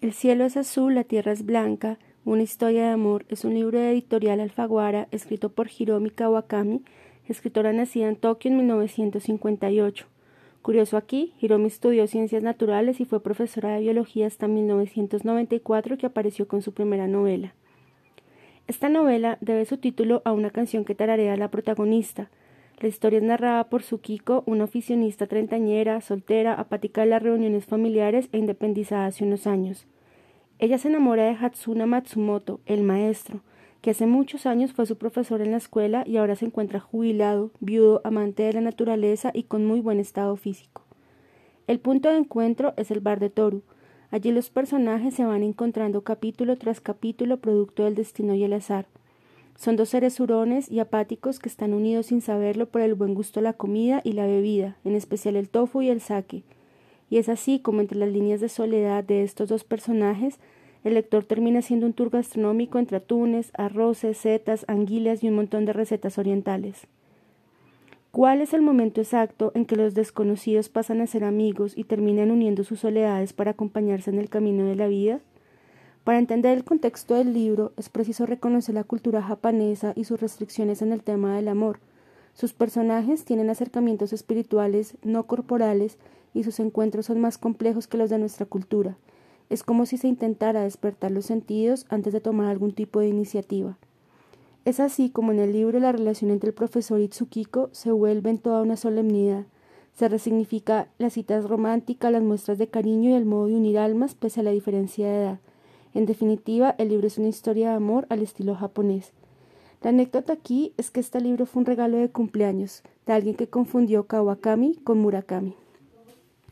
El cielo es azul, la tierra es blanca, una historia de amor es un libro de editorial Alfaguara escrito por Hiromi Kawakami, escritora nacida en Tokio en 1958. Curioso aquí, Hiromi estudió ciencias naturales y fue profesora de biología hasta 1994 que apareció con su primera novela. Esta novela debe su título a una canción que tararea la protagonista. La historia es narrada por Tsukiko, una oficionista treintañera, soltera, apática de las reuniones familiares e independizada hace unos años. Ella se enamora de Hatsuna Matsumoto, el maestro, que hace muchos años fue su profesor en la escuela y ahora se encuentra jubilado, viudo, amante de la naturaleza y con muy buen estado físico. El punto de encuentro es el bar de Toru. Allí los personajes se van encontrando capítulo tras capítulo producto del destino y el azar. Son dos seres hurones y apáticos que están unidos sin saberlo por el buen gusto de la comida y la bebida, en especial el tofu y el sake. Y es así como entre las líneas de soledad de estos dos personajes, el lector termina haciendo un tour gastronómico entre atunes, arroces, setas, anguilas y un montón de recetas orientales. ¿Cuál es el momento exacto en que los desconocidos pasan a ser amigos y terminan uniendo sus soledades para acompañarse en el camino de la vida? Para entender el contexto del libro es preciso reconocer la cultura japonesa y sus restricciones en el tema del amor. Sus personajes tienen acercamientos espirituales no corporales y sus encuentros son más complejos que los de nuestra cultura. Es como si se intentara despertar los sentidos antes de tomar algún tipo de iniciativa. Es así como en el libro la relación entre el profesor y Tsukiko se vuelve en toda una solemnidad. Se resignifica las citas románticas, las muestras de cariño y el modo de unir almas pese a la diferencia de edad. En definitiva, el libro es una historia de amor al estilo japonés. La anécdota aquí es que este libro fue un regalo de cumpleaños de alguien que confundió Kawakami con Murakami.